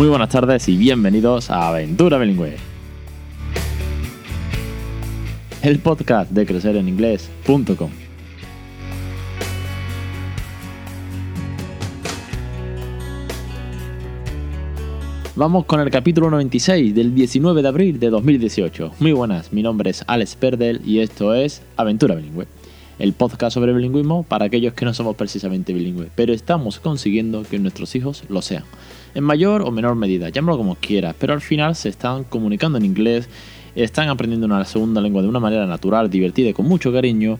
Muy buenas tardes y bienvenidos a Aventura Bilingüe. El podcast de crecereninglés.com. Vamos con el capítulo 96 del 19 de abril de 2018. Muy buenas, mi nombre es Alex Perdel y esto es Aventura Bilingüe, el podcast sobre bilingüismo para aquellos que no somos precisamente bilingües, pero estamos consiguiendo que nuestros hijos lo sean. En mayor o menor medida, llámalo como quieras, pero al final se están comunicando en inglés, están aprendiendo una segunda lengua de una manera natural, divertida y con mucho cariño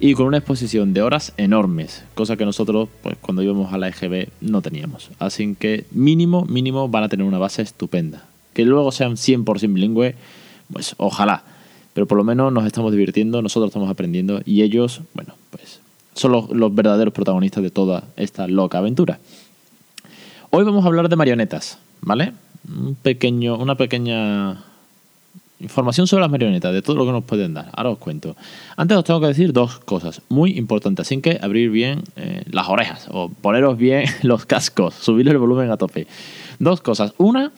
y con una exposición de horas enormes, cosa que nosotros, pues cuando íbamos a la EGB, no teníamos. Así que mínimo, mínimo van a tener una base estupenda. Que luego sean 100% bilingüe, pues ojalá. Pero por lo menos nos estamos divirtiendo, nosotros estamos aprendiendo y ellos, bueno, pues son los, los verdaderos protagonistas de toda esta loca aventura. Hoy vamos a hablar de marionetas, ¿vale? Un pequeño, una pequeña Información sobre las marionetas, de todo lo que nos pueden dar. Ahora os cuento. Antes os tengo que decir dos cosas muy importantes. Así que abrir bien eh, las orejas o poneros bien los cascos, subir el volumen a tope. Dos cosas. Una,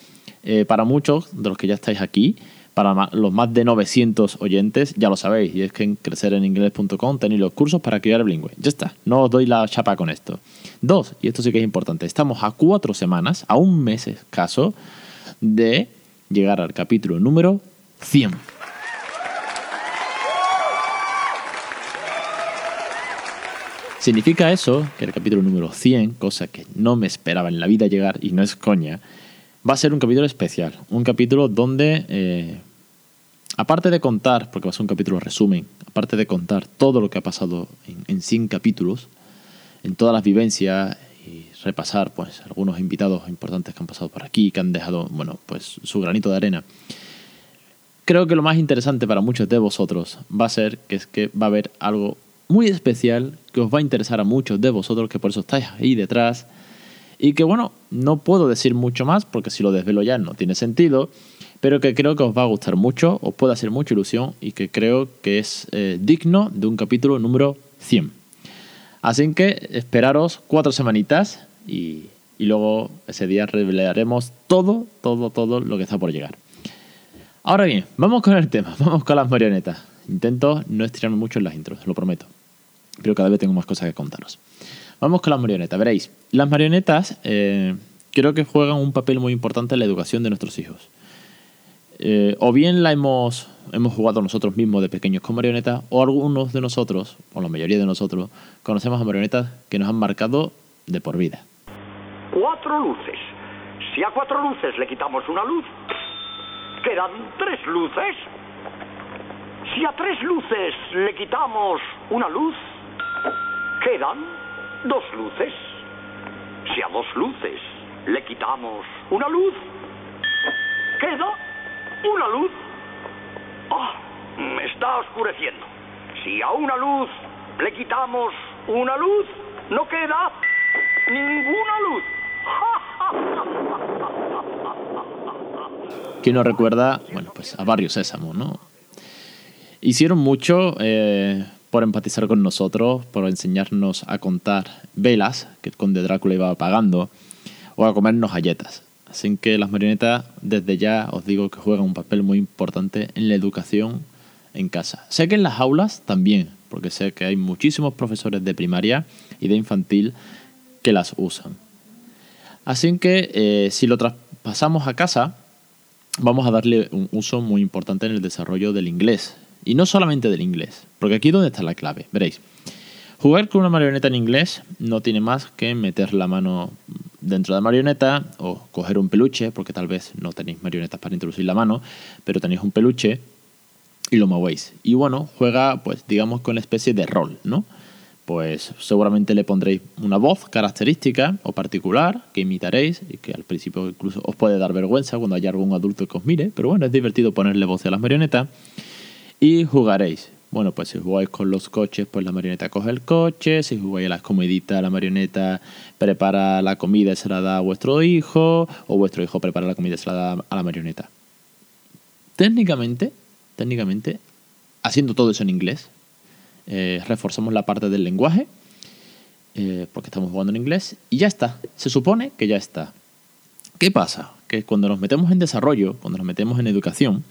eh, para muchos de los que ya estáis aquí, para los más de 900 oyentes, ya lo sabéis, y es que en crecereninglés.com tenéis los cursos para criar bilingüe. Ya está, no os doy la chapa con esto. Dos, y esto sí que es importante, estamos a cuatro semanas, a un mes escaso, de llegar al capítulo número 100. Significa eso que el capítulo número 100, cosa que no me esperaba en la vida llegar y no es coña, va a ser un capítulo especial. Un capítulo donde, eh, aparte de contar, porque va a ser un capítulo resumen, aparte de contar todo lo que ha pasado en, en 100 capítulos, en todas las vivencias y repasar pues algunos invitados importantes que han pasado por aquí, que han dejado, bueno, pues su granito de arena creo que lo más interesante para muchos de vosotros va a ser que es que va a haber algo muy especial que os va a interesar a muchos de vosotros, que por eso estáis ahí detrás. Y que bueno, no puedo decir mucho más porque si lo desvelo ya no tiene sentido, pero que creo que os va a gustar mucho, os puede hacer mucha ilusión y que creo que es eh, digno de un capítulo número 100. Así que esperaros cuatro semanitas y, y luego ese día revelaremos todo, todo, todo lo que está por llegar. Ahora bien, vamos con el tema, vamos con las marionetas. Intento no estirarme mucho en las intros, lo prometo. Pero cada vez tengo más cosas que contaros. Vamos con las marionetas. Veréis, las marionetas eh, creo que juegan un papel muy importante en la educación de nuestros hijos. Eh, o bien la hemos, hemos jugado nosotros mismos de pequeños con marionetas, o algunos de nosotros, o la mayoría de nosotros, conocemos a marionetas que nos han marcado de por vida. Cuatro luces. Si a cuatro luces le quitamos una luz, quedan tres luces. Si a tres luces le quitamos una luz, quedan dos luces. Si a dos luces le quitamos una luz, queda una luz. Ah, me está oscureciendo. Si a una luz le quitamos una luz, no queda ninguna luz. que nos recuerda, bueno, pues a Barrio Sésamo, ¿no? Hicieron mucho eh, por empatizar con nosotros, por enseñarnos a contar velas que el conde Drácula iba apagando, o a comernos galletas. Así que las marionetas, desde ya os digo que juegan un papel muy importante en la educación en casa. Sé que en las aulas también, porque sé que hay muchísimos profesores de primaria y de infantil que las usan. Así que eh, si lo traspasamos a casa, vamos a darle un uso muy importante en el desarrollo del inglés. Y no solamente del inglés, porque aquí es donde está la clave, veréis. Jugar con una marioneta en inglés no tiene más que meter la mano dentro de la marioneta o coger un peluche, porque tal vez no tenéis marionetas para introducir la mano, pero tenéis un peluche y lo movéis. Y bueno, juega pues digamos con una especie de rol, ¿no? pues seguramente le pondréis una voz característica o particular que imitaréis y que al principio incluso os puede dar vergüenza cuando haya algún adulto que os mire, pero bueno, es divertido ponerle voz a las marionetas y jugaréis. Bueno, pues si jugáis con los coches, pues la marioneta coge el coche, si jugáis a las comiditas, la marioneta prepara la comida y se la da a vuestro hijo, o vuestro hijo prepara la comida y se la da a la marioneta. Técnicamente, técnicamente, haciendo todo eso en inglés, eh, reforzamos la parte del lenguaje, eh, porque estamos jugando en inglés, y ya está. Se supone que ya está. ¿Qué pasa? Que cuando nos metemos en desarrollo, cuando nos metemos en educación,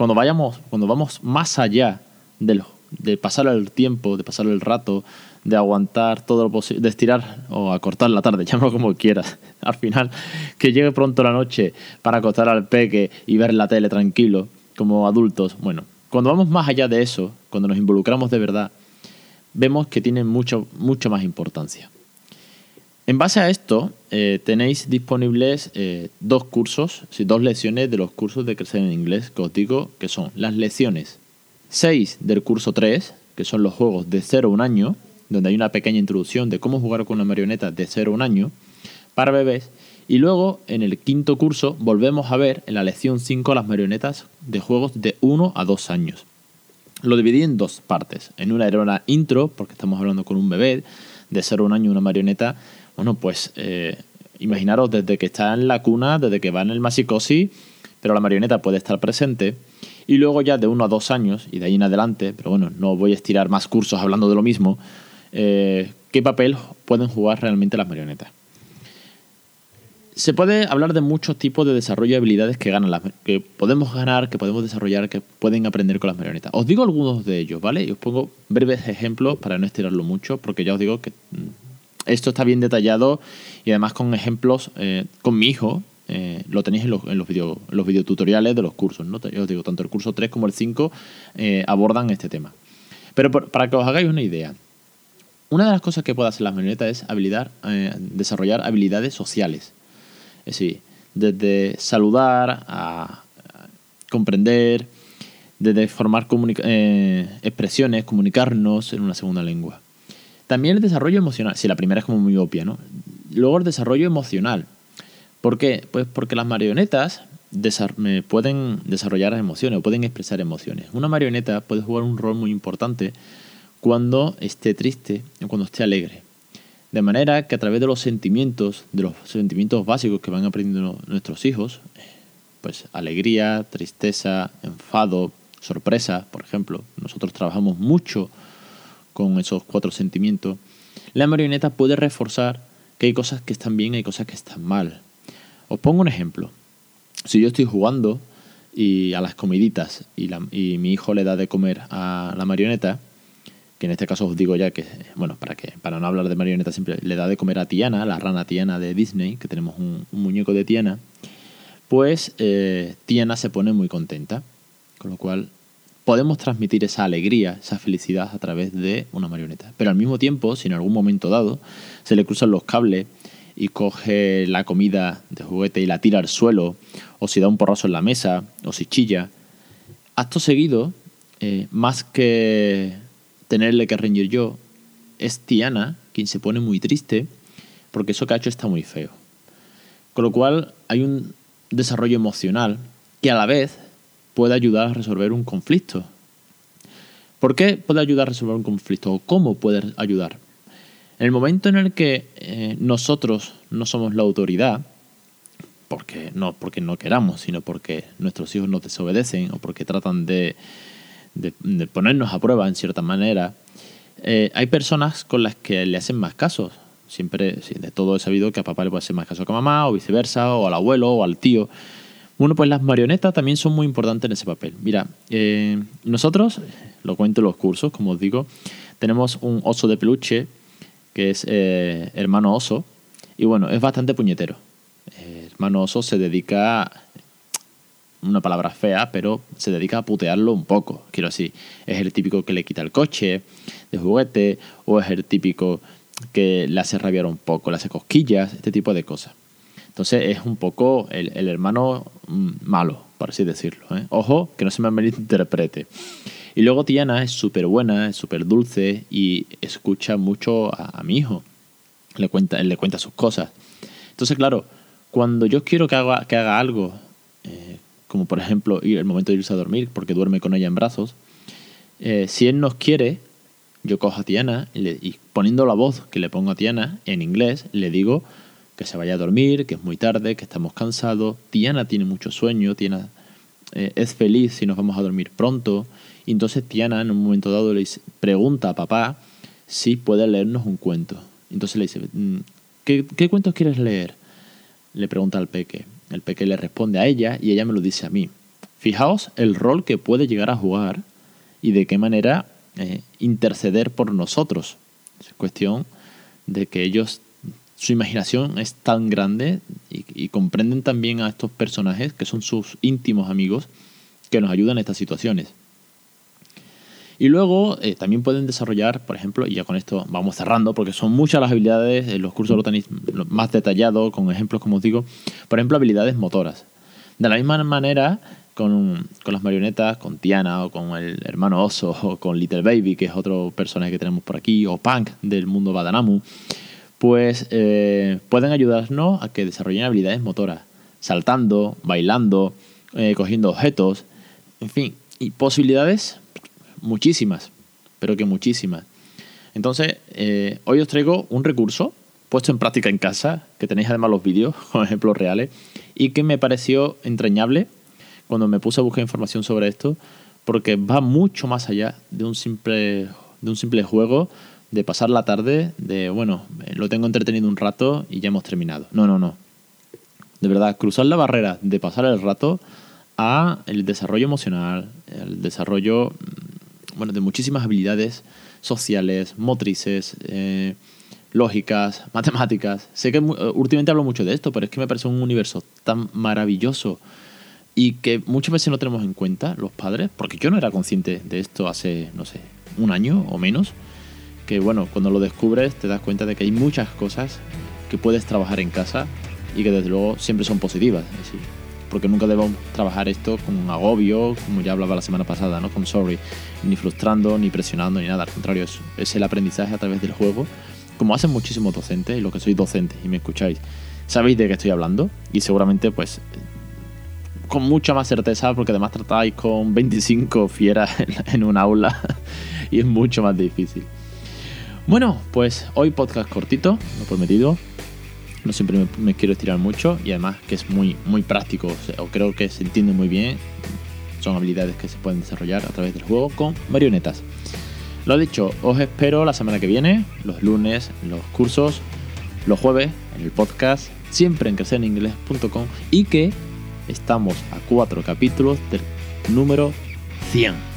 cuando, vayamos, cuando vamos más allá de, de pasar el tiempo, de pasar el rato, de aguantar todo lo posible, de estirar o acortar la tarde, llámalo como quieras. Al final, que llegue pronto la noche para acostar al peque y ver la tele tranquilo, como adultos. Bueno, cuando vamos más allá de eso, cuando nos involucramos de verdad, vemos que tiene mucho, mucho más importancia. En base a esto, eh, tenéis disponibles eh, dos cursos, dos lecciones de los cursos de crecer en inglés que os digo que son las lecciones 6 del curso 3, que son los juegos de 0 a un año, donde hay una pequeña introducción de cómo jugar con una marioneta de 0 a un año para bebés. Y luego, en el quinto curso, volvemos a ver en la lección 5 las marionetas de juegos de 1 a 2 años. Lo dividí en dos partes. En una era una intro, porque estamos hablando con un bebé de 0 a un año, una marioneta bueno, pues eh, imaginaros desde que está en la cuna, desde que va en el masicosi, pero la marioneta puede estar presente. Y luego ya de uno a dos años y de ahí en adelante, pero bueno, no voy a estirar más cursos hablando de lo mismo, eh, ¿qué papel pueden jugar realmente las marionetas? Se puede hablar de muchos tipos de desarrollo de habilidades que ganan las, que podemos ganar, que podemos desarrollar, que pueden aprender con las marionetas. Os digo algunos de ellos, ¿vale? Y os pongo breves ejemplos para no estirarlo mucho, porque ya os digo que mm, esto está bien detallado y además con ejemplos eh, con mi hijo. Eh, lo tenéis en los, en los, video, los videotutoriales de los cursos. ¿no? Yo os digo, tanto el curso 3 como el 5 eh, abordan este tema. Pero para que os hagáis una idea, una de las cosas que puede hacer la marioneta es habilidad, desarrollar habilidades sociales. Es decir, desde saludar a, comprender, desde formar expresiones, comunicarnos en una segunda lengua. También el desarrollo emocional. Si la primera es como muy obvia, ¿no? Luego el desarrollo emocional. ¿Por qué? Pues porque las marionetas pueden desarrollar emociones o pueden expresar emociones. Una marioneta puede jugar un rol muy importante cuando esté triste o cuando esté alegre. De manera que a través de los sentimientos, de los sentimientos básicos que van aprendiendo nuestros hijos, pues alegría, tristeza, enfado, sorpresa, por ejemplo, nosotros trabajamos mucho con esos cuatro sentimientos, la marioneta puede reforzar que hay cosas que están bien y hay cosas que están mal. Os pongo un ejemplo. Si yo estoy jugando y a las comiditas y, mi hijo le da de comer a la marioneta, que en este caso os digo ya que, bueno, para que para no hablar de marioneta siempre, le da de comer a Tiana, la rana Tiana de Disney, que tenemos un, muñeco de Tiana, pues eh, Tiana se pone muy contenta, con lo cual podemos transmitir esa alegría, esa felicidad a través de una marioneta. Pero al mismo tiempo, si en algún momento dado se le cruzan los cables y coge la comida de juguete y la tira al suelo, o si da un porrazo en la mesa, o si chilla, acto seguido, eh, más que tenerle que reñir yo, es Tiana quien se pone muy triste porque eso que ha hecho está muy feo. Con lo cual hay un desarrollo emocional que a la vez puede ayudar a resolver un conflicto. ¿Por qué puede ayudar a resolver un conflicto? ¿O cómo puede ayudar? En el momento en el que eh, nosotros no somos la autoridad, porque no porque no queramos, sino porque nuestros hijos nos desobedecen o porque tratan de, ponernos a prueba en cierta manera, eh, hay personas con las que le hacen más casos. Siempre, de todo he sabido que a papá le puede hacer más caso que a mamá, o viceversa, o al abuelo, o al tío. Bueno, pues las marionetas también son muy importantes en ese papel. Mira, eh, nosotros, lo cuento en los cursos, como os digo, tenemos un oso de peluche que es eh, hermano oso y bueno, es bastante puñetero. Eh, hermano oso se dedica, una palabra fea, pero se dedica a putearlo un poco. Quiero decir, es el típico que le quita el coche de juguete o es el típico que le hace rabiar un poco, le hace cosquillas, este tipo de cosas. Entonces es un poco el, hermano mm, malo, por así decirlo. ¿eh? Ojo, que no se me malinterprete. Y luego Tiana es súper buena, es súper dulce y escucha mucho a, mi hijo. Le cuenta, él le cuenta sus cosas. Entonces, claro, cuando yo quiero que haga, que haga algo, eh, como por ejemplo el momento de irse a dormir, porque duerme con ella en brazos, eh, si él nos quiere, yo cojo a Tiana y, poniendo la voz que le pongo a Tiana en inglés, le digo que se vaya a dormir, que es muy tarde, que estamos cansados. Tiana tiene mucho sueño, Tiana eh, es feliz si nos vamos a dormir pronto. Entonces Tiana en un momento dado le pregunta a papá si puede leernos un cuento. Entonces le dice, mm, ¿qué, qué cuentos quieres leer? le pregunta al peque. El peque le responde a ella y ella me lo dice a mí. Fijaos el rol que puede llegar a jugar y de qué manera eh, interceder por nosotros. Es cuestión de que ellos, su imaginación es tan grande y, comprenden también a estos personajes que son sus íntimos amigos que nos ayudan en estas situaciones. Y luego eh, también pueden desarrollar, por ejemplo, y ya con esto vamos cerrando, porque son muchas las habilidades, en los cursos lo tenéis más detallado, con ejemplos como os digo, por ejemplo, habilidades motoras. De la misma manera, con, con, las marionetas, con Tiana o con el hermano oso o con Little Baby, que es otro personaje que tenemos por aquí, o Punk del mundo Badanamu, pues eh, pueden ayudarnos a que desarrollen habilidades motoras, saltando, bailando, eh, cogiendo objetos, en fin, y posibilidades muchísimas, pero que muchísimas. Entonces, eh, hoy os traigo un recurso puesto en práctica en casa, que tenéis además los vídeos con ejemplos reales, y que me pareció entrañable cuando me puse a buscar información sobre esto, porque va mucho más allá de un simple, de un simple juego, de pasar la tarde, de, bueno, lo tengo entretenido un rato y ya hemos terminado. No, no, no. De verdad, cruzar la barrera de pasar el rato a el desarrollo emocional, el desarrollo bueno, de muchísimas habilidades sociales, motrices, eh, lógicas, matemáticas. Sé que eh, últimamente hablo mucho de esto, pero es que me parece un universo tan maravilloso y que muchas veces no tenemos en cuenta los padres, porque yo no era consciente de esto hace, no sé, un año o menos, que bueno, cuando lo descubres te das cuenta de que hay muchas cosas que puedes trabajar en casa y que desde luego siempre son positivas. ¿sí? porque nunca debemos trabajar esto con un agobio, como ya hablaba la semana pasada, ¿no? Con sorry, ni frustrando, ni presionando, ni nada. Al contrario, es, es el aprendizaje a través del juego, como hacen muchísimos docentes, y los que sois docentes y me escucháis, sabéis de qué estoy hablando, y seguramente, pues, con mucha más certeza, porque además tratáis con 25 fieras en un aula, y es mucho más difícil. Bueno, pues hoy podcast cortito, lo prometido, no siempre me, quiero estirar mucho y además que es muy, muy práctico, o, creo que se entiende muy bien. Son habilidades que se pueden desarrollar a través del juego con marionetas. Lo dicho, os espero la semana que viene, los lunes los cursos, los jueves en el podcast, siempre en crecereningles.com y que estamos a cuatro capítulos del número 100.